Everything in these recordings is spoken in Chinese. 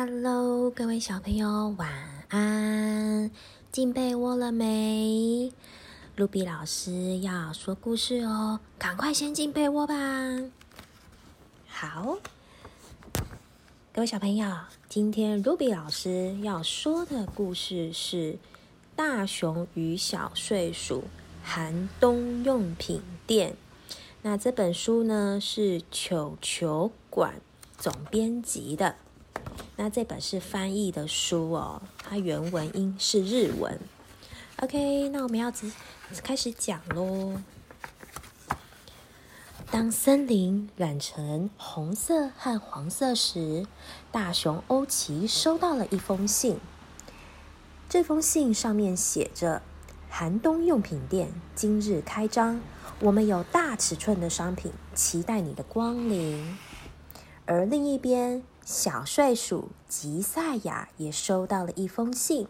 Hello，各位小朋友，晚安！进被窝了没？露比老师要说故事哦，赶快先进被窝吧。好，各位小朋友，今天露比老师要说的故事是《大熊与小睡鼠寒冬用品店》。那这本书呢是球球馆总编辑的。那这本是翻译的书哦，它原文音是日文。OK，那我们要直开始讲喽。当森林染成红色和黄色时，大熊欧奇收到了一封信。这封信上面写着：“寒冬用品店今日开张，我们有大尺寸的商品，期待你的光临。”而另一边。小睡鼠吉赛亚也收到了一封信，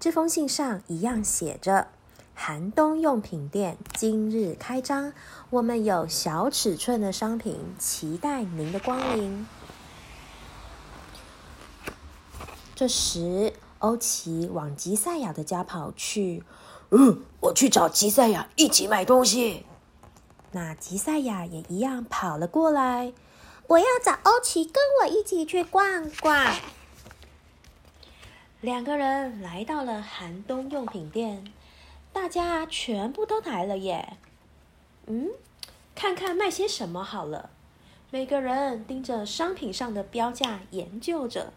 这封信上一样写着：“寒冬用品店今日开张，我们有小尺寸的商品，期待您的光临。”这时，欧奇往吉赛亚的家跑去。“嗯，我去找吉赛亚一起买东西。”那吉赛亚也一样跑了过来。我要找欧奇跟我一起去逛逛。两个人来到了寒冬用品店，大家全部都来了耶。嗯，看看卖些什么好了。每个人盯着商品上的标价研究着。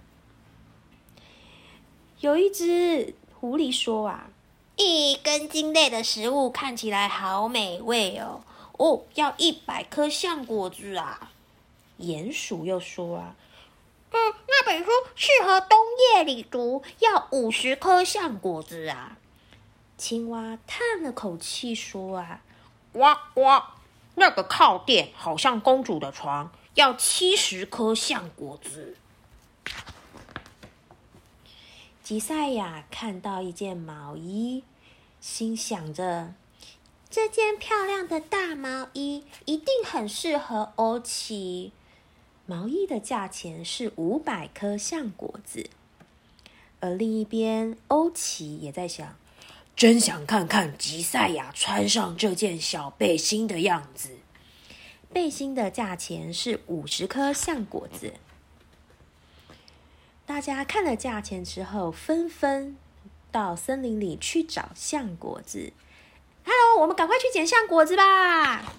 有一只狐狸说：“啊，一根茎类的食物看起来好美味哦。哦，要一百颗橡果子啊。”鼹鼠又说：“啊，嗯，那本书适合冬夜里读，要五十颗橡果子啊。”青蛙叹了口气说：“啊，呱呱，那个靠垫好像公主的床，要七十颗橡果子。”吉赛亚看到一件毛衣，心想着：“这件漂亮的大毛衣一定很适合欧奇。”毛衣的价钱是五百颗橡果子，而另一边，欧奇也在想：真想看看吉赛亚穿上这件小背心的样子。背心的价钱是五十颗橡果子。大家看了价钱之后，纷纷到森林里去找橡果子。Hello，我们赶快去捡橡果子吧！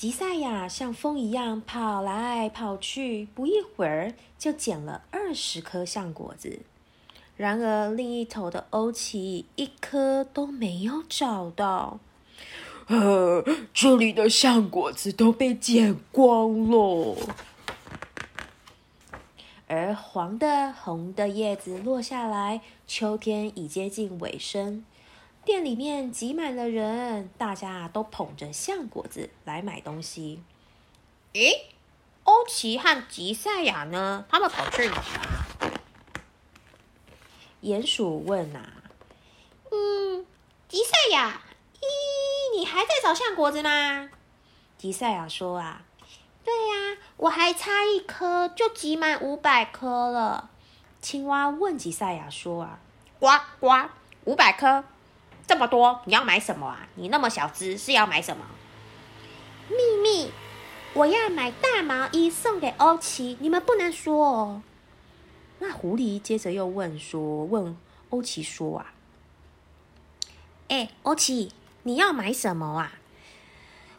吉赛亚像风一样跑来跑去，不一会儿就捡了二十颗橡果子。然而，另一头的欧奇一颗都没有找到。呃，这里的橡果子都被捡光了。而黄的、红的叶子落下来，秋天已接近尾声。店里面挤满了人，大家都捧着橡果子来买东西。咦，欧奇和吉赛亚呢？他们跑去哪了？鼹鼠问啊。嗯，吉赛亚，咦，你还在找橡果子吗？吉赛亚说啊。对呀，我还差一颗就挤满五百颗了。青蛙问吉赛亚说啊。呱呱，五百颗。这么多，你要买什么啊？你那么小只，是要买什么？秘密，我要买大毛衣送给欧奇，你们不能说哦。那狐狸接着又问说：“问欧奇说啊，哎，欧奇，你要买什么啊？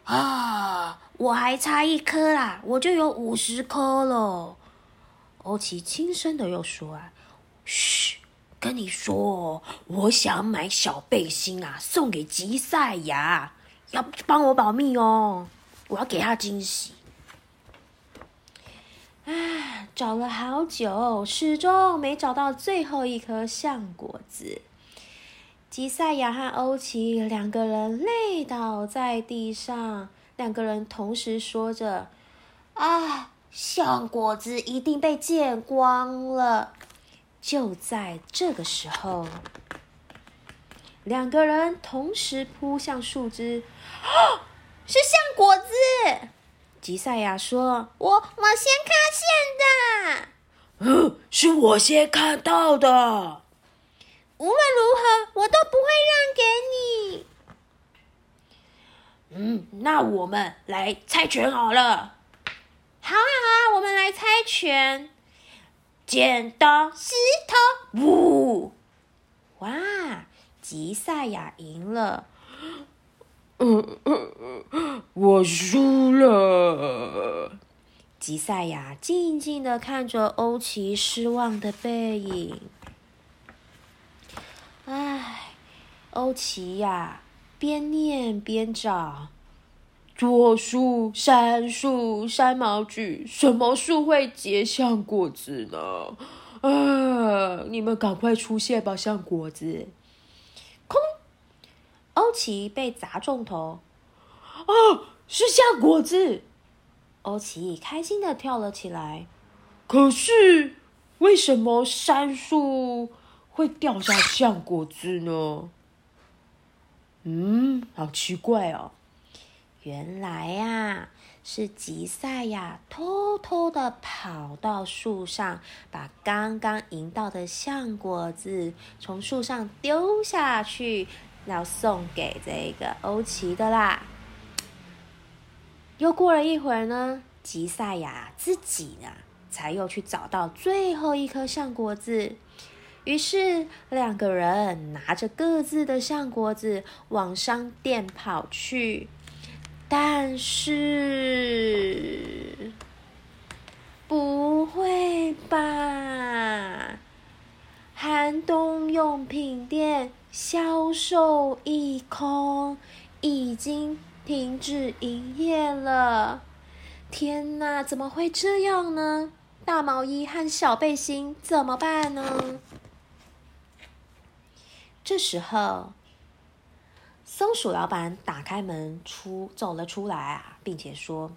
啊，我还差一颗啦，我就有五十颗了。”欧奇轻声的又说：“啊，嘘。”跟你说，我想买小背心啊，送给吉赛亚，要帮我保密哦，我要给他惊喜。啊，找了好久，始终没找到最后一颗橡果子。吉赛亚和欧奇两个人累倒在地上，两个人同时说着：“啊，橡果子一定被见光了。”就在这个时候，两个人同时扑向树枝，是橡果子！吉赛亚说我我先看见的。嗯，是我先看到的。无论如何，我都不会让给你。嗯，那我们来猜拳好了。好啊，好啊，我们来猜拳。剪刀石头布，哇，吉赛亚赢了。我输了。吉赛亚静静的看着欧奇失望的背影。唉，欧奇呀，边念边找。左树、杉树、山毛榉，什么树会结橡果子呢？啊！你们赶快出现吧，橡果子！空，欧奇被砸中头。啊，是橡果子！欧奇开心的跳了起来。可是，为什么杉树会掉下橡果子呢？嗯，好奇怪哦。原来呀，是吉赛亚偷偷的跑到树上，把刚刚赢到的橡果子从树上丢下去，要送给这个欧奇的啦。又过了一会儿呢，吉赛亚自己呢，才又去找到最后一颗橡果子。于是两个人拿着各自的橡果子往商店跑去。但是，不会吧？寒冬用品店销售一空，已经停止营业了。天哪，怎么会这样呢？大毛衣和小背心怎么办呢？这时候。松鼠老板打开门出走了出来啊，并且说：“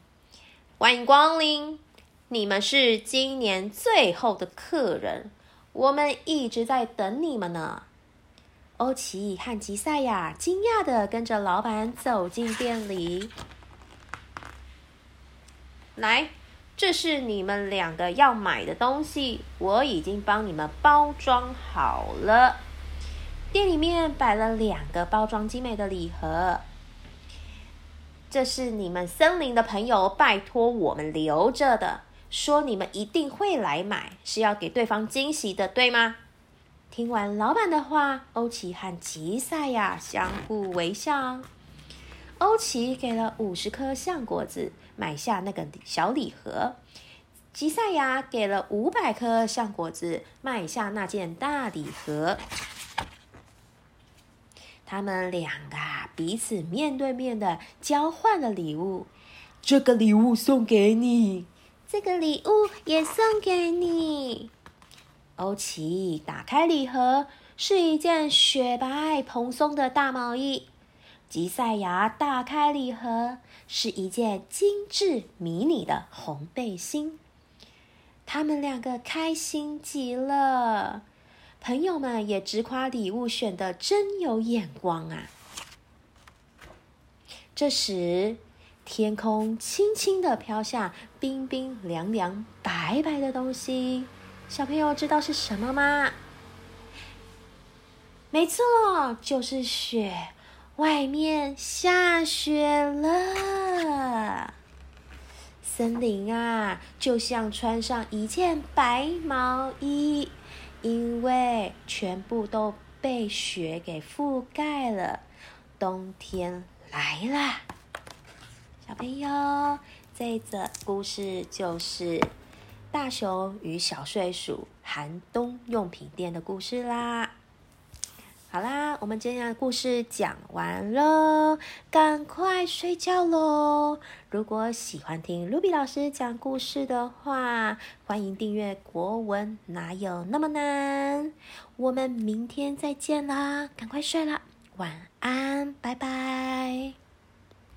欢迎光临，你们是今年最后的客人，我们一直在等你们呢。”欧奇和吉赛亚惊讶的跟着老板走进店里，来，这是你们两个要买的东西，我已经帮你们包装好了。店里面摆了两个包装精美的礼盒，这是你们森林的朋友拜托我们留着的，说你们一定会来买，是要给对方惊喜的，对吗？听完老板的话，欧奇和吉赛亚相互微笑。欧奇给了五十颗橡果子，买下那个小礼盒；吉赛亚给了五百颗橡果子，买下那件大礼盒。他们两个彼此面对面的交换了礼物，这个礼物送给你，这个礼物也送给你。欧奇打开礼盒，是一件雪白蓬松的大毛衣；吉赛亚打开礼盒，是一件精致迷你的红背心。他们两个开心极了。朋友们也直夸礼物选的真有眼光啊！这时，天空轻轻的飘下冰冰凉凉、白白的东西，小朋友知道是什么吗？没错，就是雪，外面下雪了。森林啊，就像穿上一件白毛衣。因为全部都被雪给覆盖了，冬天来啦！小朋友，这则故事就是大熊与小睡鼠寒冬用品店的故事啦。好啦，我们今天的故事讲完喽，赶快睡觉喽！如果喜欢听卢比老师讲故事的话，欢迎订阅国文，哪有那么难？我们明天再见啦，赶快睡啦，晚安，拜拜。